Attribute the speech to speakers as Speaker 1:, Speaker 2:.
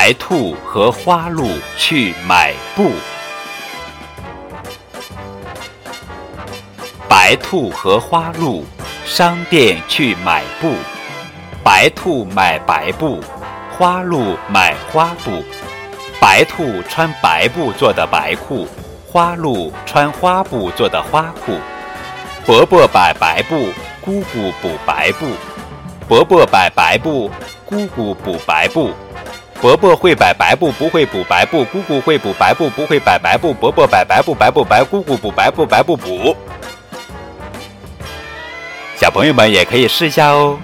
Speaker 1: 白兔和花鹿去买布。白兔和花鹿商店去买布。白兔买白布，花鹿买花布。白兔穿白布做的白裤，花鹿穿花布做的花裤。伯伯摆白布，姑姑补白布。伯伯摆白布，姑姑补白布。伯伯会摆白布，不会补白布；姑姑会补白布，不会摆白布。伯伯摆白布，白不白；姑姑补白布，白不补。小朋友们也可以试一下哦。